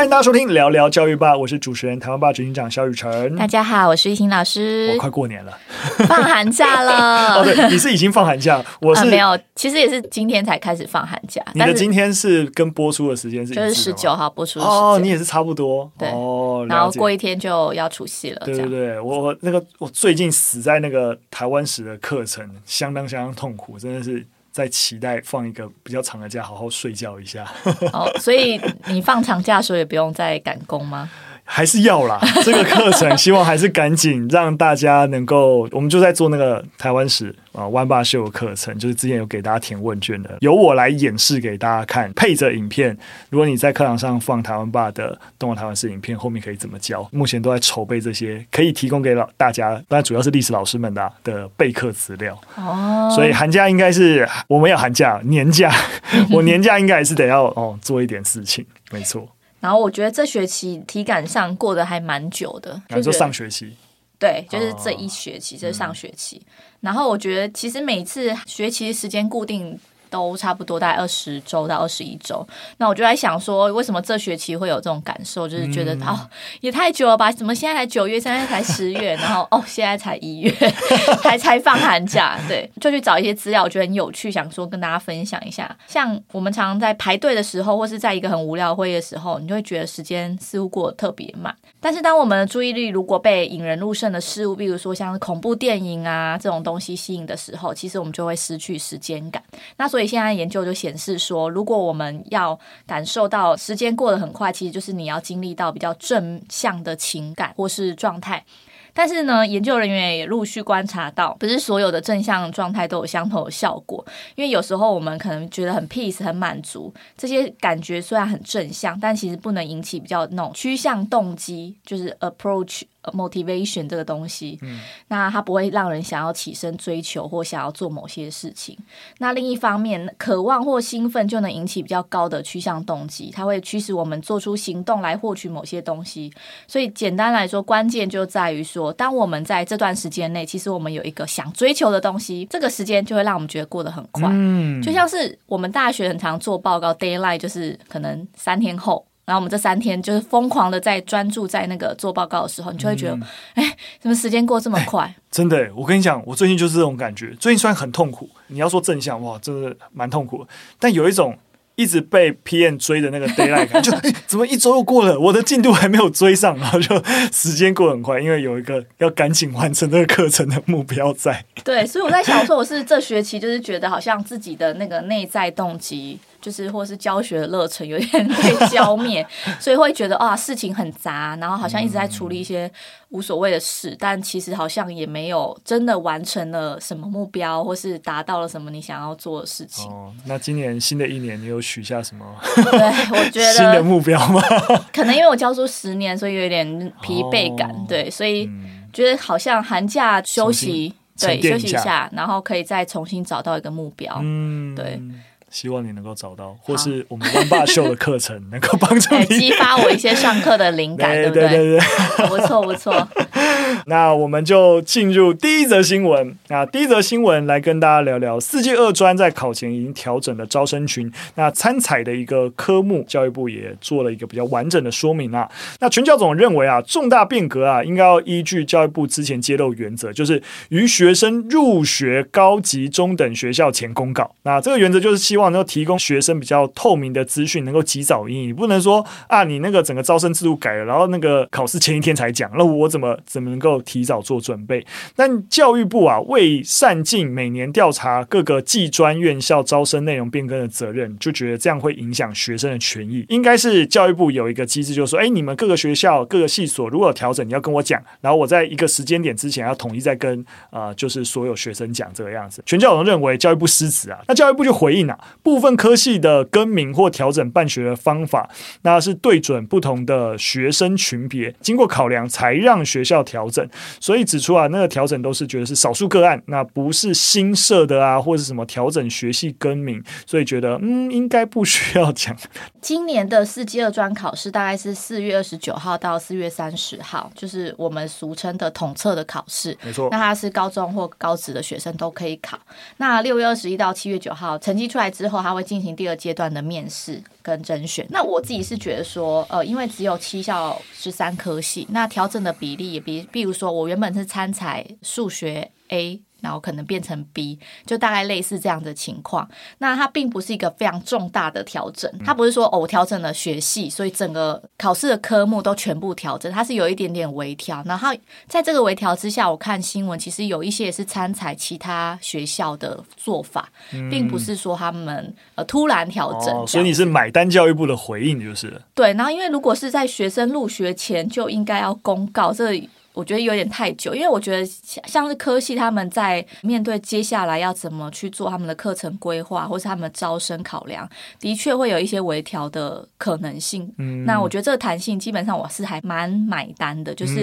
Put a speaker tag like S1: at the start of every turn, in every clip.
S1: 欢迎大家收听聊聊教育吧，我是主持人台湾吧执行长肖雨辰。
S2: 大家好，我是玉婷老师。
S1: 我快过年了，
S2: 放寒假了。
S1: 哦，对，你是已经放寒假，我是、
S2: 啊、没有，其实也是今天才开始放寒假。
S1: 你的今天是跟播出的时间是
S2: 就是十九号播出的
S1: 哦，你也是差不多
S2: 对
S1: 哦，
S2: 然后过一天就要除夕了。
S1: 对对对，我那个我最近死在那个台湾史的课程，相当相当痛苦，真的是。在期待放一个比较长的假，好好睡觉一下。
S2: 好，所以你放长假的时候也不用再赶工吗？
S1: 还是要啦，这个课程希望还是赶紧让大家能够，我们就在做那个台湾史啊湾吧秀的课程，就是之前有给大家填问卷的，由我来演示给大家看，配着影片。如果你在课堂上放台湾爸的动画台湾史影片，后面可以怎么教？目前都在筹备这些，可以提供给老大家，当然主要是历史老师们的、啊、的备课资料。哦，所以寒假应该是我们有寒假年假，我年假应该还是得要哦做一点事情，没错。
S2: 然后我觉得这学期体感上过得还蛮久的，
S1: 就上学期，
S2: 对，就是这一学期，这、哦、是上学期。然后我觉得其实每次学期时间固定。都差不多大概二十周到二十一周，那我就在想说，为什么这学期会有这种感受？就是觉得、嗯、哦，也太久了吧？怎么现在才九月，现在才十月，然后哦，现在才一月，还才放寒假，对，就去找一些资料，我觉得很有趣，想说跟大家分享一下。像我们常常在排队的时候，或是在一个很无聊会议的时候，你就会觉得时间似乎过得特别慢。但是当我们的注意力如果被引人入胜的事物，比如说像恐怖电影啊这种东西吸引的时候，其实我们就会失去时间感。那所以。所以现在研究就显示说，如果我们要感受到时间过得很快，其实就是你要经历到比较正向的情感或是状态。但是呢，研究人员也陆续观察到，不是所有的正向状态都有相同的效果。因为有时候我们可能觉得很 peace、很满足，这些感觉虽然很正向，但其实不能引起比较那种趋向动机，就是 approach。Motivation 这个东西，嗯，那它不会让人想要起身追求或想要做某些事情。那另一方面，渴望或兴奋就能引起比较高的趋向动机，它会驱使我们做出行动来获取某些东西。所以简单来说，关键就在于说，当我们在这段时间内，其实我们有一个想追求的东西，这个时间就会让我们觉得过得很快。嗯，就像是我们大学很常做报告 d a y l i g h t 就是可能三天后。然后我们这三天就是疯狂的在专注在那个做报告的时候，你就会觉得，哎、嗯，怎么时间过这么快？
S1: 真的，我跟你讲，我最近就是这种感觉。最近虽然很痛苦，你要说正向，哇，真的蛮痛苦的。但有一种一直被 PM 追的那个 d a y l i g h t 感，就怎么一周又过了，我的进度还没有追上，然后就时间过很快，因为有一个要赶紧完成这个课程的目标在。
S2: 对，所以我在想说，我是这学期就是觉得好像自己的那个内在动机。就是或是教学的热忱有点 被浇灭，所以会觉得啊，事情很杂，然后好像一直在处理一些无所谓的事，嗯，但其实好像也没有真的完成了什么目标，或是达到了什么你想要做的事情。
S1: 哦，那今年新的一年你有许下什么？
S2: 对，我觉得
S1: 新的目标吗？
S2: 可能因为我教书十年，所以有点疲惫感。哦，对，所以觉得好像寒假休息，对，休息一下，然后可以再重新找到一个目标。嗯，对。
S1: 希望你能够找到，或是我们温霸秀的课程能够帮助你，
S2: 激发我一些上课的灵感，对不对？对对对，不错不错。
S1: 那我们就进入第一则新闻。那第一则新闻来跟大家聊聊四技二专在考前已经调整了招生群，那参采的一个科目，教育部也做了一个比较完整的说明啊。那全教总认为啊，重大变革啊，应该要依据教育部之前揭露原则，就是于学生入学高级中等学校前公告。那这个原则就是希望。能够提供学生比较透明的资讯，能够及早应。你不能说啊，你那个整个招生制度改了，然后那个考试前一天才讲，那我怎么怎么能够提早做准备？但教育部啊，为善尽每年调查各个技专院校招生内容变更的责任，就觉得这样会影响学生的权益。应该是教育部有一个机制，就是说，哎，你们各个学校、各个系所如果有调整，你要跟我讲，然后我在一个时间点之前要统一再跟啊、就是所有学生讲这个样子。全教总认为教育部失职啊，那教育部就回应啊。部分科系的更名或调整办学的方法，那是对准不同的学生群别，经过考量才让学校调整，所以指出啊，那个调整都是觉得是少数个案，那不是新设的啊，或者是什么调整学系更名，所以觉得嗯，应该不需要讲。
S2: 今年的四级二专考试大概是四月二十九号到四月三十号，就是我们俗称的统测的考试，
S1: 没错。
S2: 那它是高中或高职的学生都可以考。那六月二十一到七月九号，成绩出来之后，它会进行第二阶段的面试跟甄选。那我自己是觉得说，呃，因为只有七校十三科系，那调整的比例也比，比如说我原本是参采数学 A。然后可能变成 B，就大概类似这样的情况。那它并不是一个非常重大的调整，它不是说哦，我调整了学系，所以整个考试的科目都全部调整，它是有一点点微调。然后在这个微调之下，我看新闻其实有一些也是参采其他学校的做法，并不是说他们呃突然调整。
S1: 哦，所以你是买单教育部的回应就是？
S2: 对，然后因为如果是在学生入学前就应该要公告这。我觉得有点太久，因为我觉得像是科系他们在面对接下来要怎么去做他们的课程规划，或是他们的招生考量，的确会有一些微调的可能性。嗯，那我觉得这个弹性基本上我是还蛮买单的，就是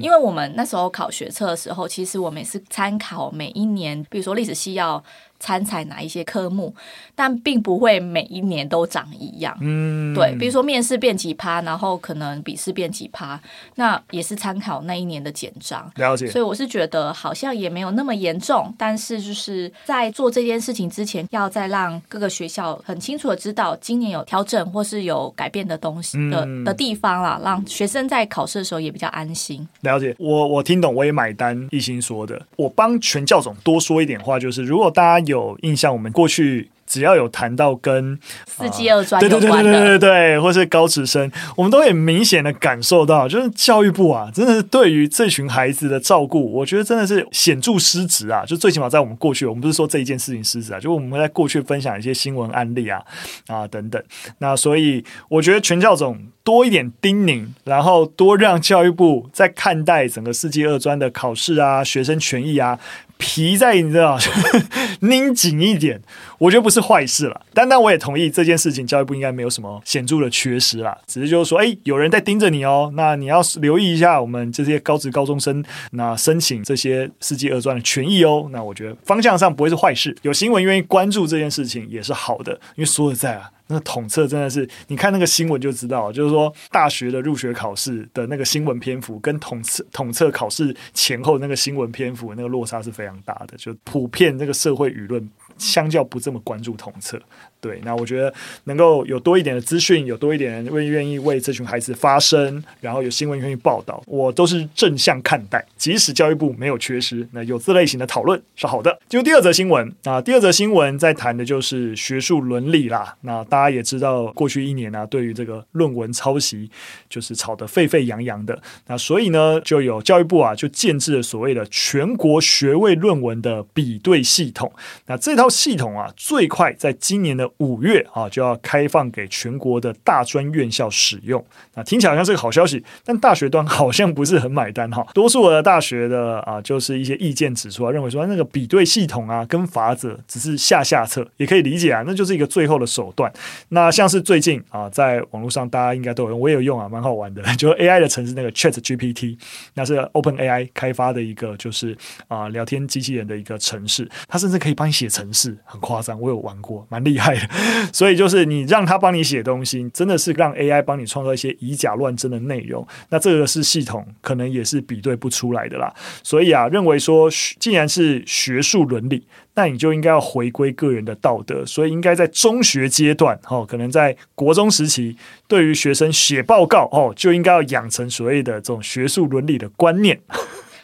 S2: 因为我们那时候考学测的时候，其实我们也是参考每一年，比如说历史系要。参采哪一些科目，但并不会每一年都长一样。嗯，对，比如说面试变几趴，然后可能笔试变几趴，那也是参考那一年的简章。
S1: 了解。
S2: 所以我是觉得好像也没有那么严重，但是就是在做这件事情之前，要再让各个学校很清楚的知道今年有调整或是有改变的东西的、嗯、的地方啦，让学生在考试的时候也比较安心。
S1: 了解，我我听懂，我也买单。一心说的，我帮全教总多说一点话，就是如果大家有。印象，我们过去只要有谈到跟
S2: 四技二专
S1: 对对对对对对对，或是高职生，我们都很明显的感受到，就是教育部啊，真的是对于这群孩子的照顾，我觉得真的是显著失职啊！就最起码在我们过去，我们不是说这一件事情失职啊，就我们在过去分享一些新闻案例啊啊等等。那所以我觉得全教总多一点叮咛，然后多让教育部在看待整个世纪二专的考试啊、学生权益啊。皮在你知道 拧紧一点，我觉得不是坏事了。但但我也同意这件事情，教育部应该没有什么显著的缺失啦，只是就是说，哎、有人在盯着你哦，那你要留意一下我们这些高职高中生那申请这些世纪二专的权益哦。那我觉得方向上不会是坏事，有新闻愿意关注这件事情也是好的，因为说实在啊。那统测真的是，你看那个新闻就知道，就是说大学的入学考试的那个新闻篇幅，跟统测统测考试前后那个新闻篇幅那个落差是非常大的，就普遍这个社会舆论相较不这么关注统测。对，那我觉得能够有多一点的资讯，有多一点人愿愿意为这群孩子发声，然后有新闻愿意报道，我都是正向看待。即使教育部没有缺失，那有这类型的讨论是好的。就第二则新闻啊，第二则新闻在谈的就是学术伦理啦。那大家也知道，过去一年呢、对于这个论文抄袭就是吵得沸沸扬扬的。那所以呢，就有教育部啊，就建置了所谓的全国学位论文的比对系统。那这套系统啊，最快在今年的五月啊，就要开放给全国的大专院校使用。那听起来好像是个好消息，但大学端好像不是很买单哈。多数的大学的啊，就是一些意见指出啊，认为说那个比对系统啊，跟法则只是下下策，也可以理解啊，那就是一个最后的手段。那像是最近啊，在网络上大家应该都有用，我也有用啊，蛮好玩的，就是 AI 的城市那个 Chat GPT，那是 Open AI 开发的一个，就是啊聊天机器人的一个城市，它甚至可以帮你写程式，很夸张，我有玩过，蛮厉害。所以就是你让他帮你写东西，真的是让 AI 帮你创造一些以假乱真的内容。那这个是系统可能也是比对不出来的啦。所以啊，认为说既然是学术伦理，那你就应该要回归个人的道德。所以应该在中学阶段，哦，可能在国中时期，对于学生写报告，哦，就应该要养成所谓的这种学术伦理的观念。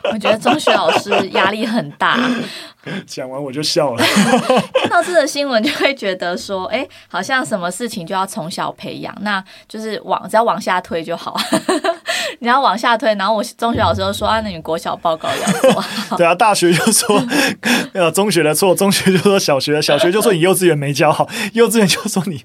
S2: 我觉得中学老师压力很大。
S1: 讲完我就笑了。
S2: 看到这个新闻，就会觉得说，哎，好像什么事情就要从小培养，那就是往只要往下推就好。你要往下推，然后我中学老师就说，啊，那你国小报告要做好。
S1: 对啊，大学就说 呃中学的错，中学就说小学，小学就说你幼稚园没教好，幼稚园就说你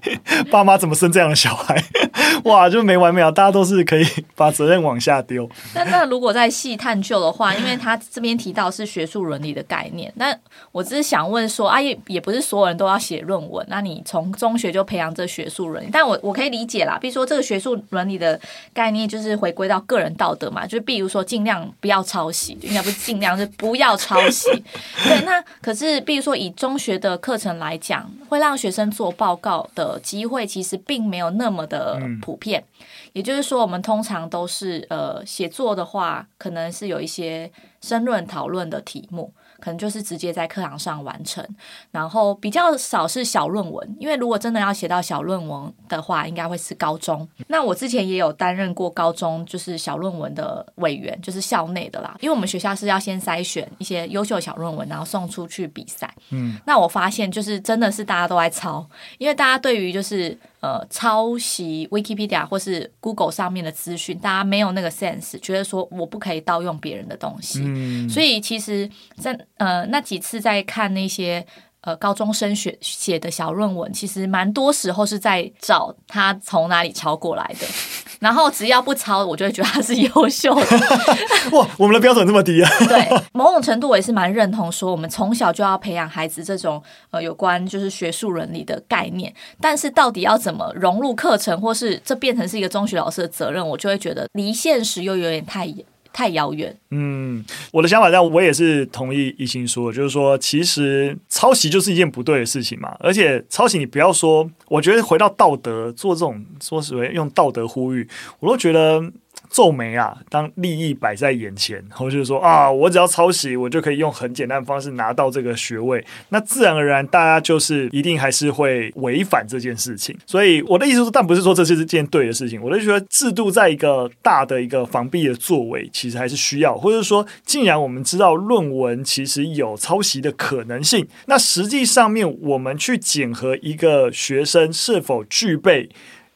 S1: 爸妈怎么生这样的小孩，哇，就没完没了，大家都是可以把责任往下丢。
S2: 那那如果再细探究的话，因为他这边提到是学术伦理的概念，那那我只是想问说，啊，也也不是所有人都要写论文。那你从中学就培养这学术伦理，但我我可以理解啦。比如说，这个学术伦理的概念就是回归到个人道德嘛，就比如说尽量不要抄袭，应该不是尽量是不要抄袭。对，那可是比如说以中学的课程来讲，会让学生做报告的机会其实并没有那么的普遍。嗯、也就是说，我们通常都是呃写作的话，可能是有一些申论讨论的题目。可能就是直接在课堂上完成，然后比较少是小论文，因为如果真的要写到小论文的话，应该会是高中。那我之前也有担任过高中就是小论文的委员，就是校内的啦，因为我们学校是要先筛选一些优秀小论文，然后送出去比赛。嗯，那我发现就是真的是大家都在抄，因为大家对于就是。呃，抄袭 Wikipedia 或是 Google 上面的资讯，大家没有那个 sense，觉得说我不可以盗用别人的东西，嗯、所以其实在呃那几次在看那些。呃，高中生写写的小论文，其实蛮多时候是在找他从哪里抄过来的，然后只要不抄，我就会觉得他是优秀的。
S1: 哇，我们的标准这么低啊！
S2: 对，某种程度我也是蛮认同，说我们从小就要培养孩子这种呃有关就是学术伦理的概念，但是到底要怎么融入课程，或是这变成是一个中学老师的责任，我就会觉得离现实又有点太远。太遥远。
S1: 嗯，我的想法在，我也是同意一心说，就是说，其实抄袭就是一件不对的事情嘛。而且抄袭，你不要说，我觉得回到道德，做这种说实话，用道德呼吁，我都觉得。皱眉啊！当利益摆在眼前，然后就是说啊，我只要抄袭，我就可以用很简单的方式拿到这个学位，那自然而然，大家就是一定还是会违反这件事情。所以我的意思是，但不是说这是件对的事情。我就觉得制度在一个大的一个防弊的作为，其实还是需要，或者说，既然我们知道论文其实有抄袭的可能性，那实际上面我们去检核一个学生是否具备。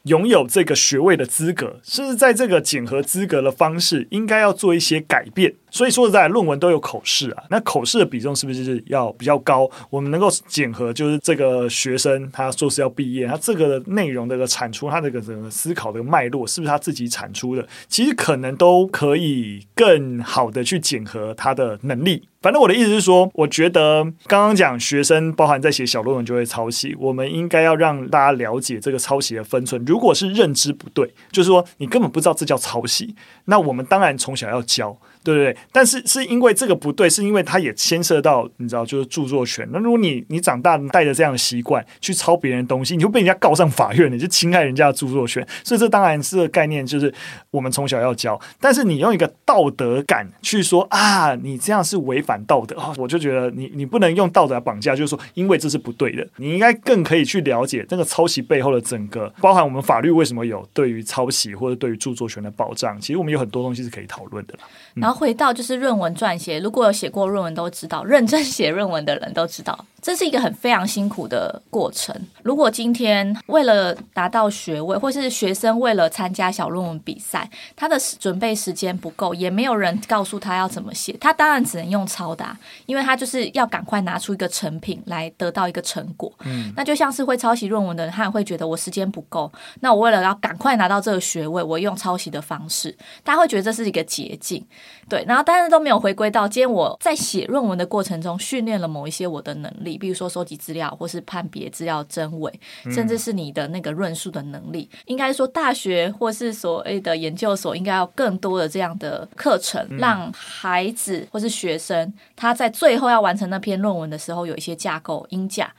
S1: 拥有这个学位的资格，甚至在这个检核资格的方式，应该要做一些改变。所以说实在，论文都有口试啊，那口试的比重是不是就是要比较高？我们能够检核，就是这个学生他硕士要毕业，他这个内容的产出，他这个整个思考的脉络，是不是他自己产出的？其实可能都可以更好的去检核他的能力。反正我的意思是说，我觉得刚刚讲学生包含在写小论文就会抄袭，我们应该要让大家了解这个抄袭的分寸。如果是认知不对，就是说你根本不知道这叫抄袭，那我们当然从小要教。对不对？但是是因为这个不对，是因为它也牵涉到你知道，就是著作权。那如果你你长大带着这样的习惯去抄别人的东西，你就被人家告上法院，你就侵害人家的著作权。所以这当然是个概念，就是我们从小要教。但是你用一个道德感去说啊，你这样是违反道德啊，我就觉得你你不能用道德来绑架，就是说因为这是不对的。你应该更可以去了解这个抄袭背后的整个，包含我们法律为什么有对于抄袭或者对于著作权的保障。其实我们有很多东西是可以讨论的。
S2: 嗯后回到就是论文撰写，如果有写过论文都知道，认真写论文的人都知道。这是一个很非常辛苦的过程。如果今天为了达到学位，或是学生为了参加小论文比赛，他的准备时间不够，也没有人告诉他要怎么写，他当然只能用抄的，因为他就是要赶快拿出一个成品来得到一个成果。嗯，那就像是会抄袭论文的人，他也会觉得我时间不够，那我为了要赶快拿到这个学位，我用抄袭的方式，大家会觉得这是一个捷径。对，然后但是都没有回归到今天我在写论文的过程中训练了某一些我的能力。比如说收集资料，或是判别资料真伪，甚至是你的那个论述的能力。应该说，大学或是所谓的研究所，应该要更多的这样的课程，让孩子或是学生他在最后要完成那篇论文的时候，有一些架构音架，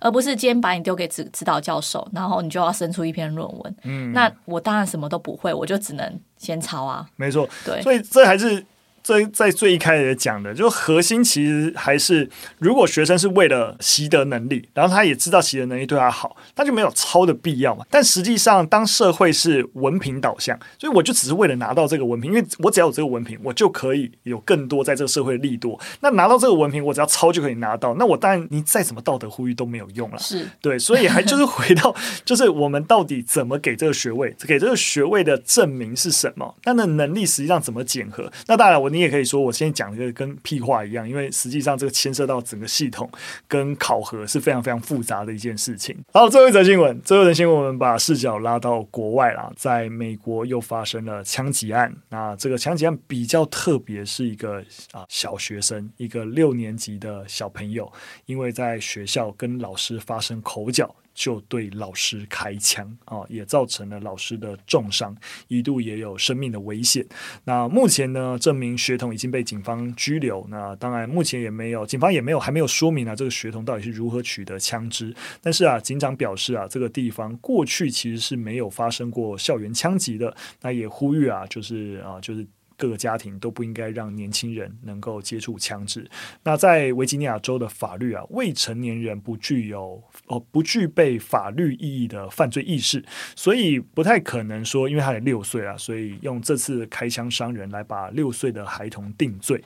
S2: 而不是今天把你丢给指指导教授，然后你就要生出一篇论文。嗯，那我当然什么都不会，我就只能先抄啊。
S1: 没错，
S2: 对，
S1: 所以这还是。在在最一开始讲的，就核心其实还是，如果学生是为了习得能力，然后他也知道习得能力对他好，他就没有抄的必要嘛。但实际上，当社会是文凭导向，所以我就只是为了拿到这个文凭，因为我只要有这个文凭，我就可以有更多在这个社会的利多。那拿到这个文凭，我只要抄就可以拿到。那我当然，你再怎么道德呼吁都没有用了。
S2: 是
S1: 对，所以还就是回到，就是我们到底怎么给这个学位，给这个学位的证明是什么？那那能力实际上怎么检核？那当然，我你也可以说，我先。讲的跟屁话一样，因为实际上这个牵涉到整个系统跟考核是非常非常复杂的一件事情。好，最后一则新闻，最后一则新闻，我们把视角拉到国外啦，在美国又发生了枪击案。那这个枪击案比较特别，是一个啊小学生，一个六年级的小朋友，因为在学校跟老师发生口角。就对老师开枪啊，也造成了老师的重伤，一度也有生命的危险。那目前呢，这名学童已经被警方拘留。那当然，目前也没有，警方也没有还没有说明啊，这个学童到底是如何取得枪支。但是啊，警长表示啊，这个地方过去其实是没有发生过校园枪击的。那也呼吁啊，就是啊，就是。各个家庭都不应该让年轻人能够接触枪支。那在维吉尼亚州的法律啊，未成年人不具有哦，不具备法律意义的犯罪意识，所以不太可能说，因为他才六岁啊，所以用这次开枪伤人来把六岁的孩童定罪。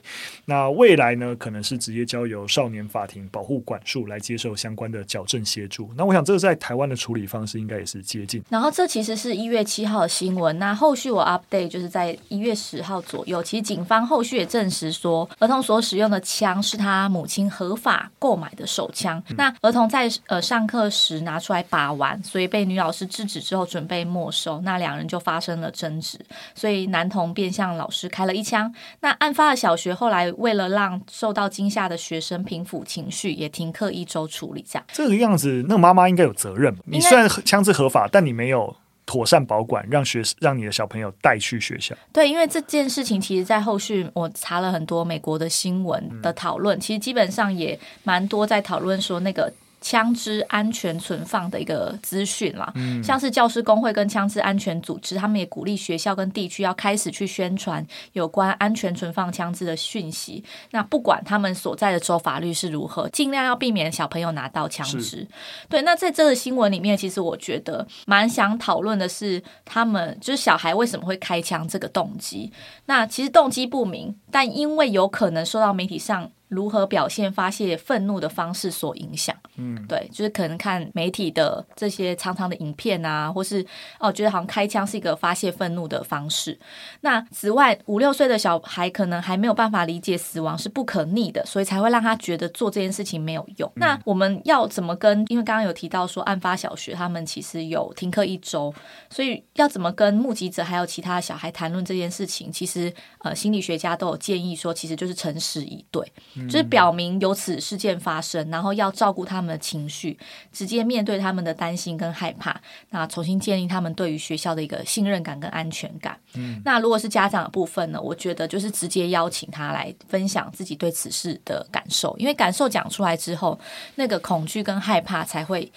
S1: 那未来呢，可能是直接交由少年法庭保护管束来接受相关的矫正协助。那我想，这个在台湾的处理方式应该也是接近。
S2: 然后，这其实是一月七号的新闻。那后续我 update 就是在一月十号。左右，其实警方后续也证实说，儿童所使用的枪是他母亲合法购买的手枪。嗯、那儿童在呃上课时拿出来把玩，所以被女老师制止之后准备没收。那两人就发生了争执，所以男童便向老师开了一枪。那案发的小学后来为了让受到惊吓的学生平复情绪，也停课一周处理。这样
S1: 这个样子，那个妈妈应该有责任。你虽然枪支合法，但你没有。妥善保管，让学让你的小朋友带去学校。
S2: 对，因为这件事情，其实，在后续我查了很多美国的新闻的讨论，嗯、其实基本上也蛮多在讨论说那个。枪支安全存放的一个资讯啦，嗯、像是教师工会跟枪支安全组织，他们也鼓励学校跟地区要开始去宣传有关安全存放枪支的讯息。那不管他们所在的州法律是如何，尽量要避免小朋友拿到枪支。是对，那在这个新闻里面，其实我觉得蛮想讨论的是，他们就是小孩为什么会开枪这个动机。那其实动机不明，但因为有可能受到媒体上。如何表现发泄愤怒的方式所影响？嗯，对，就是可能看媒体的这些长长的影片啊，或是哦，觉得好像开枪是一个发泄愤怒的方式。那此外，五六岁的小孩可能还没有办法理解死亡是不可逆的，所以才会让他觉得做这件事情没有用。嗯、那我们要怎么跟？因为刚刚有提到说，案发小学他们其实有停课一周，所以要怎么跟目击者还有其他小孩谈论这件事情？其实呃，心理学家都有建议说，其实就是诚实以对。就是表明有此事件发生，然后要照顾他们的情绪，直接面对他们的担心跟害怕，那重新建立他们对于学校的一个信任感跟安全感。嗯，那如果是家长的部分呢？我觉得就是直接邀请他来分享自己对此事的感受，因为感受讲出来之后，那个恐惧跟害怕才会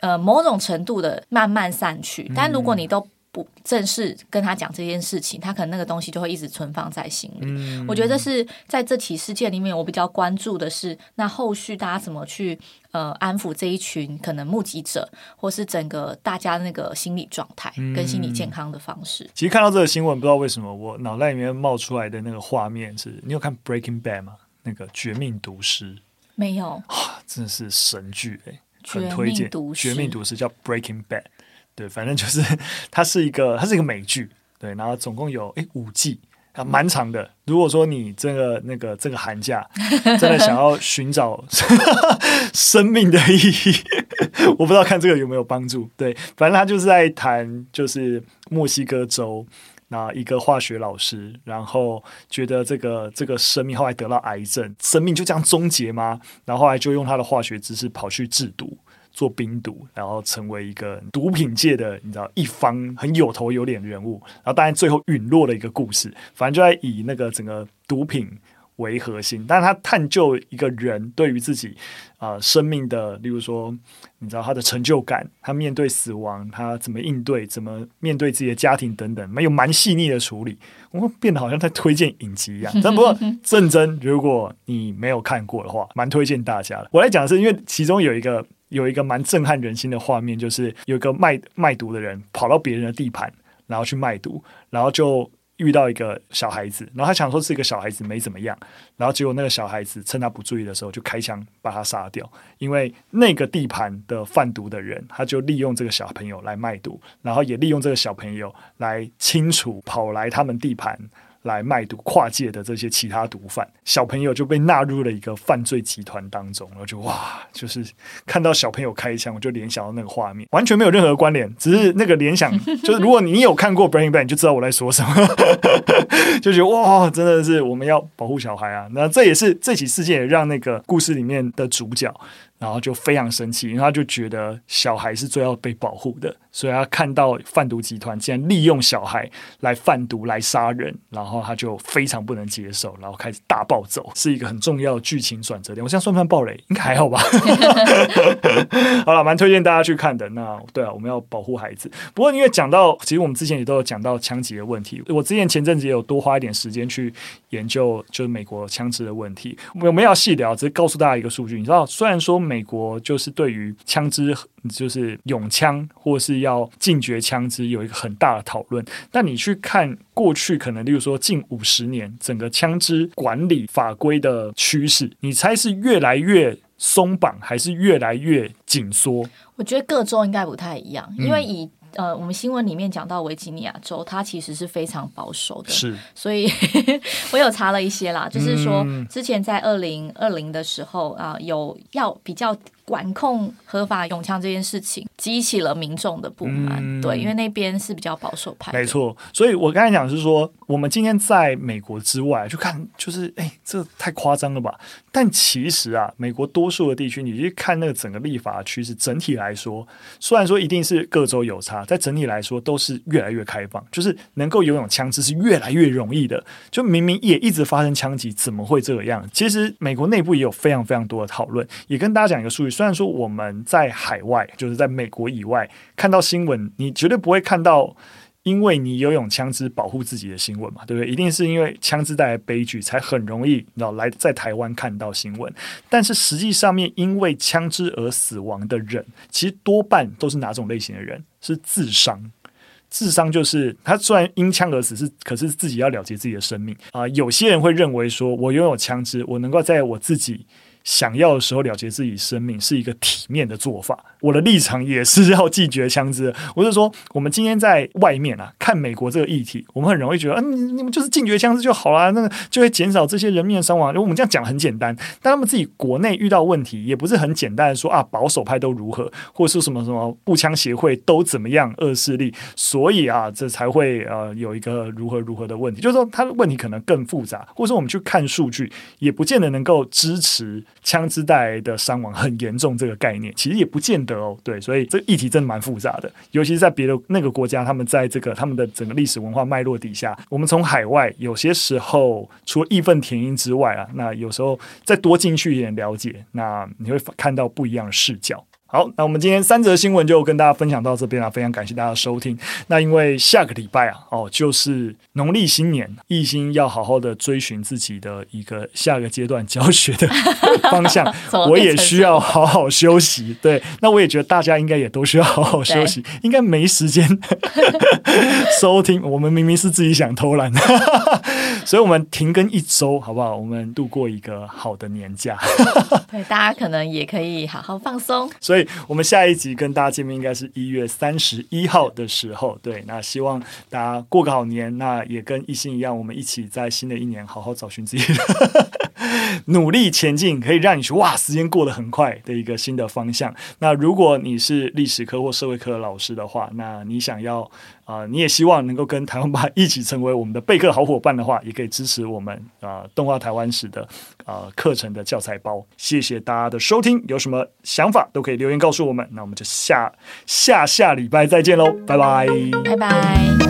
S2: 呃某种程度的慢慢散去。但如果你都不正式跟他讲这件事情，他可能那个东西就会一直存放在心里。嗯、我觉得是在这起事件里面，我比较关注的是，那后续大家怎么去呃安抚这一群可能目击者，或是整个大家的那个心理状态跟心理健康的方式。嗯、
S1: 其实看到这个新闻，不知道为什么我脑袋里面冒出来的那个画面是，你有看《Breaking Bad》吗？那个《绝命毒师》
S2: 没有？
S1: 真的是神剧哎、欸，很推荐《绝命毒师》叫《Breaking Bad》。对，反正就是它是一个，它是一个美剧，对，然后总共有诶五季，啊，蛮长的。如果说你这个那个这个寒假 真的想要寻找 生命的意义，我不知道看这个有没有帮助。对，反正他就是在谈，就是墨西哥州那一个化学老师，然后觉得这个这个生命后来得了癌症，生命就这样终结吗？然后后来就用他的化学知识跑去制毒。做冰毒，然后成为一个毒品界的你知道一方很有头有脸的人物，然后当然最后陨落的一个故事，反正就在以那个整个毒品为核心，但是他探究一个人对于自己啊、生命的，例如说你知道他的成就感，他面对死亡他怎么应对，怎么面对自己的家庭等等，没有蛮细腻的处理，我们变得好像在推荐影集一样。但不过认真，如果你没有看过的话，蛮推荐大家的。我来讲的是，因为其中有一个。有一个蛮震撼人心的画面，就是有一个卖卖毒的人跑到别人的地盘，然后去卖毒，然后就遇到一个小孩子，然后他想说是一个小孩子没怎么样，然后结果那个小孩子趁他不注意的时候就开枪把他杀掉，因为那个地盘的贩毒的人，他就利用这个小朋友来卖毒，然后也利用这个小朋友来清除跑来他们地盘来卖毒跨界的这些其他毒贩，小朋友就被纳入了一个犯罪集团当中，然后就哇，就是看到小朋友开枪，我就联想到那个画面，完全没有任何关联，只是那个联想，就是如果你有看过 Breaking Bad，你就知道我在说什么，就觉得哇，真的是我们要保护小孩啊！那这也是这起事件也让那个故事里面的主角。然后就非常生气，因为他就觉得小孩是最要被保护的，所以他看到贩毒集团竟然利用小孩来贩毒、来杀人，然后他就非常不能接受，然后开始大暴走，是一个很重要的剧情转折点。我现在算不算暴雷？应该还好吧。好了，蛮推荐大家去看的。那对啊，我们要保护孩子。不过因为讲到，其实我们之前也都有讲到枪击的问题。我之前前阵子也有多花一点时间去研究，就是美国枪支的问题。我们要细聊，只是告诉大家一个数据。你知道，虽然说美国就是对于枪支，就是拥枪或是要禁绝枪支有一个很大的讨论。但你去看过去，可能例如说近五十年整个枪支管理法规的趋势，你猜是越来越松绑，还是越来越紧缩？
S2: 我觉得各州应该不太一样，因为以。呃，我们新闻里面讲到维吉尼亚州，它其实是非常保守的，
S1: 是，
S2: 所以 我有查了一些啦，就是说之前在二零二零的时候啊，呃，有要比较。管控合法永枪这件事情，激起了民众的不满。嗯、对，因为那边是比较保守派。
S1: 没错，所以我刚才讲是说，我们今天在美国之外就看，就是哎，这太夸张了吧？但其实啊，美国多数的地区，你去看那个整个立法趋势，整体来说，虽然说一定是各州有差，在整体来说都是越来越开放，就是能够拥有枪支是越来越容易的。就明明也一直发生枪击，怎么会这样？其实美国内部也有非常非常多的讨论，也跟大家讲一个数据。虽然说我们在海外，就是在美国以外看到新闻，你绝对不会看到因为你拥有枪支保护自己的新闻嘛，对不对？一定是因为枪支带来悲剧，才很容易然后来在台湾看到新闻。但是实际上面，因为枪支而死亡的人，其实多半都是哪种类型的人？是自伤。自伤就是他虽然因枪而死，是可是自己要了结自己的生命啊、有些人会认为说，我拥有枪支，我能够在我自己。想要的时候了结自己生命是一个体面的做法。我的立场也是要拒绝枪支。我是说，我们今天在外面啊看美国这个议题，我们很容易觉得，嗯、你们就是禁绝枪支就好啦，那个就会减少这些人命的伤亡。因为我们这样讲很简单，但他们自己国内遇到问题也不是很简单的说啊，保守派都如何，或者说什么什么步枪协会都怎么样恶势力，所以啊，这才会呃有一个如何如何的问题。就是说，他的问题可能更复杂，或者说我们去看数据，也不见得能够支持。枪支带来的伤亡很严重，这个概念其实也不见得哦。对，所以这议题真的蛮复杂的，尤其是在别的那个国家，他们在这个他们的整个历史文化脉络底下，我们从海外有些时候除了义愤填膺之外啊，那有时候再多进去一点了解，那你会看到不一样的视角。好，那我们今天三则新闻就跟大家分享到这边了，非常感谢大家的收听。那因为下个礼拜啊，哦，就是农历新年，一心要好好的追寻自己的一个下个阶段教学的 方向，我也需要好好休息。对，那我也觉得大家应该也都需要好好休息，应该没时间收听。我们明明是自己想偷懒，所以我们停更一周，好不好？我们度过一个好的年假。
S2: 对，大家可能也可以好好放松。
S1: 所以。所以我们下一集跟大家见面应该是一月三十一号的时候，对，那希望大家过个好年，那也跟一心一样，我们一起在新的一年好好找寻自己的 努力前进，可以让你去哇，时间过得很快的一个新的方向。那如果你是历史科或社会科的老师的话，那你想要啊、你也希望能够跟台湾吧一起成为我们的备课好伙伴的话，也可以支持我们啊、动画台湾史的啊、课程的教材包。谢谢大家的收听，有什么想法都可以留言告诉我们。那我们就下下下礼拜再见喽，拜拜，
S2: 拜拜。